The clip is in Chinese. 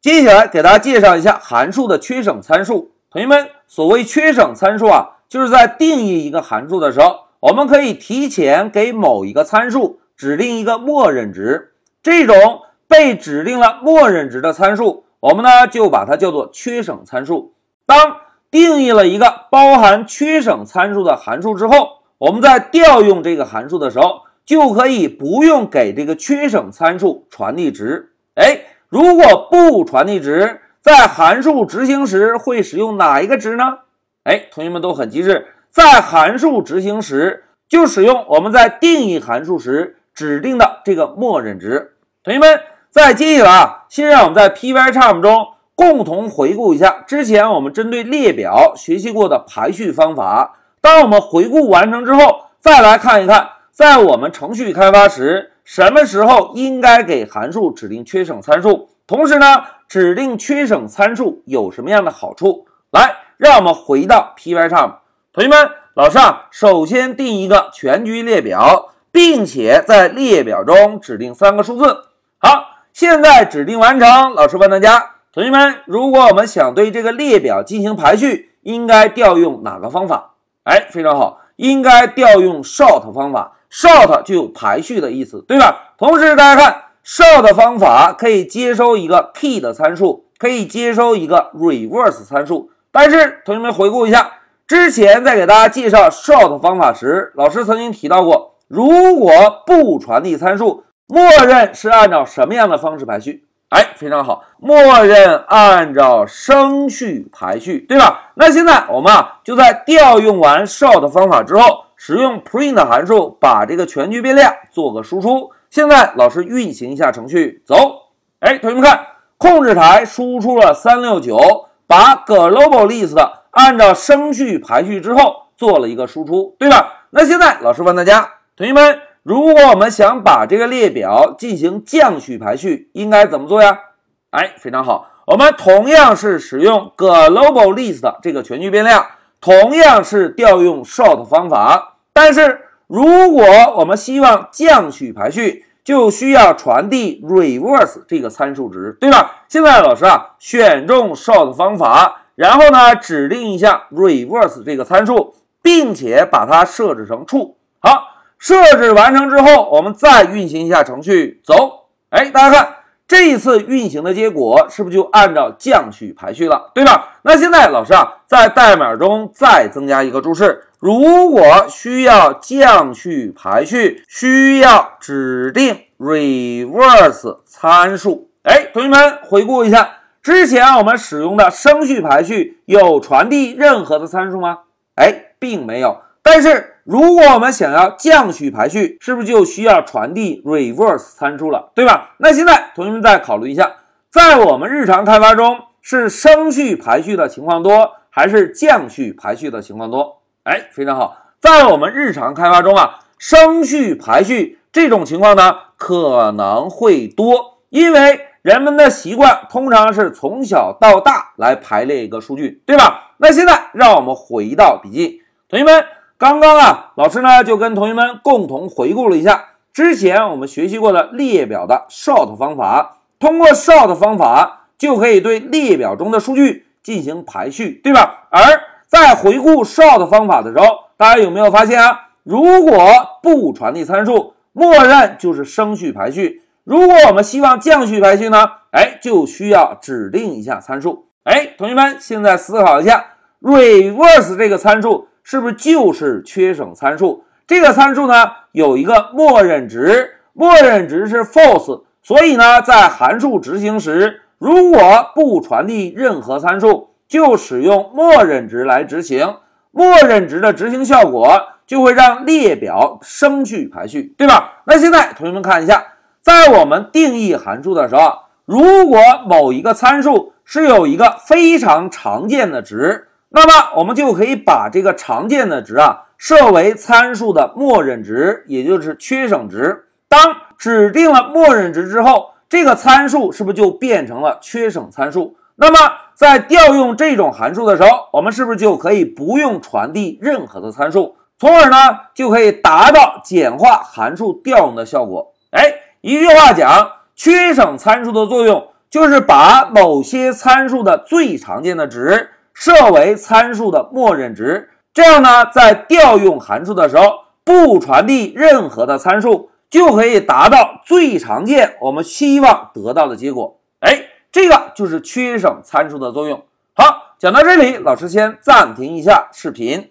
接下来给大家介绍一下函数的缺省参数。同学们，所谓缺省参数啊，就是在定义一个函数的时候，我们可以提前给某一个参数指定一个默认值。这种被指定了默认值的参数，我们呢就把它叫做缺省参数。当定义了一个包含缺省参数的函数之后，我们在调用这个函数的时候，就可以不用给这个缺省参数传递值。哎，如果不传递值，在函数执行时会使用哪一个值呢？哎，同学们都很机智，在函数执行时就使用我们在定义函数时指定的这个默认值。同学们，在接下来啊，先让我们在 Pycharm 中。共同回顾一下之前我们针对列表学习过的排序方法。当我们回顾完成之后，再来看一看，在我们程序开发时，什么时候应该给函数指定缺省参数？同时呢，指定缺省参数有什么样的好处？来，让我们回到 Pycharm。同学们，老师啊，首先定一个全局列表，并且在列表中指定三个数字。好，现在指定完成。老师问大家。同学们，如果我们想对这个列表进行排序，应该调用哪个方法？哎，非常好，应该调用 sort 方法。Short 就有排序的意思，对吧？同时，大家看，short 方法可以接收一个 key 的参数，可以接收一个 reverse 参数。但是，同学们回顾一下，之前在给大家介绍 short 方法时，老师曾经提到过，如果不传递参数，默认是按照什么样的方式排序？哎，非常好，默认按照升序排序，对吧？那现在我们啊，就在调用完 short 方法之后，使用 print 函数把这个全局变量做个输出。现在老师运行一下程序，走。哎，同学们看，控制台输出了三六九，把 global list 按照升序排序之后做了一个输出，对吧？那现在老师问大家，同学们。如果我们想把这个列表进行降序排序，应该怎么做呀？哎，非常好，我们同样是使用 global list 这个全局变量，同样是调用 sort 方法。但是，如果我们希望降序排序，就需要传递 reverse 这个参数值，对吧？现在老师啊，选中 short 方法，然后呢，指定一下 reverse 这个参数，并且把它设置成 true。好。设置完成之后，我们再运行一下程序，走。哎，大家看，这一次运行的结果是不是就按照降序排序了，对吧？那现在老师啊，在代码中再增加一个注释：如果需要降序排序，需要指定 reverse 参数。哎，同学们回顾一下，之前我们使用的升序排序有传递任何的参数吗？哎，并没有。但是，如果我们想要降序排序，是不是就需要传递 reverse 参数了，对吧？那现在同学们再考虑一下，在我们日常开发中，是升序排序的情况多，还是降序排序的情况多？哎，非常好，在我们日常开发中啊，升序排序这种情况呢可能会多，因为人们的习惯通常是从小到大来排列一个数据，对吧？那现在让我们回到笔记，同学们。刚刚啊，老师呢就跟同学们共同回顾了一下之前我们学习过的列表的 sort 方法。通过 sort 方法，就可以对列表中的数据进行排序，对吧？而在回顾 short 方法的时候，大家有没有发现啊？如果不传递参数，默认就是升序排序；如果我们希望降序排序呢？哎，就需要指定一下参数。哎，同学们现在思考一下，reverse 这个参数。是不是就是缺省参数？这个参数呢有一个默认值，默认值是 false，所以呢在函数执行时，如果不传递任何参数，就使用默认值来执行。默认值的执行效果就会让列表升序排序，对吧？那现在同学们看一下，在我们定义函数的时候，如果某一个参数是有一个非常常见的值。那么我们就可以把这个常见的值啊设为参数的默认值，也就是缺省值。当指定了默认值之后，这个参数是不是就变成了缺省参数？那么在调用这种函数的时候，我们是不是就可以不用传递任何的参数，从而呢就可以达到简化函数调用的效果？哎，一句话讲，缺省参数的作用就是把某些参数的最常见的值设为参数的默认值，这样呢，在调用函数的时候，不传递任何的参数，就可以达到最常见我们希望得到的结果。这个就是缺省参数的作用。好，讲到这里，老师先暂停一下视频。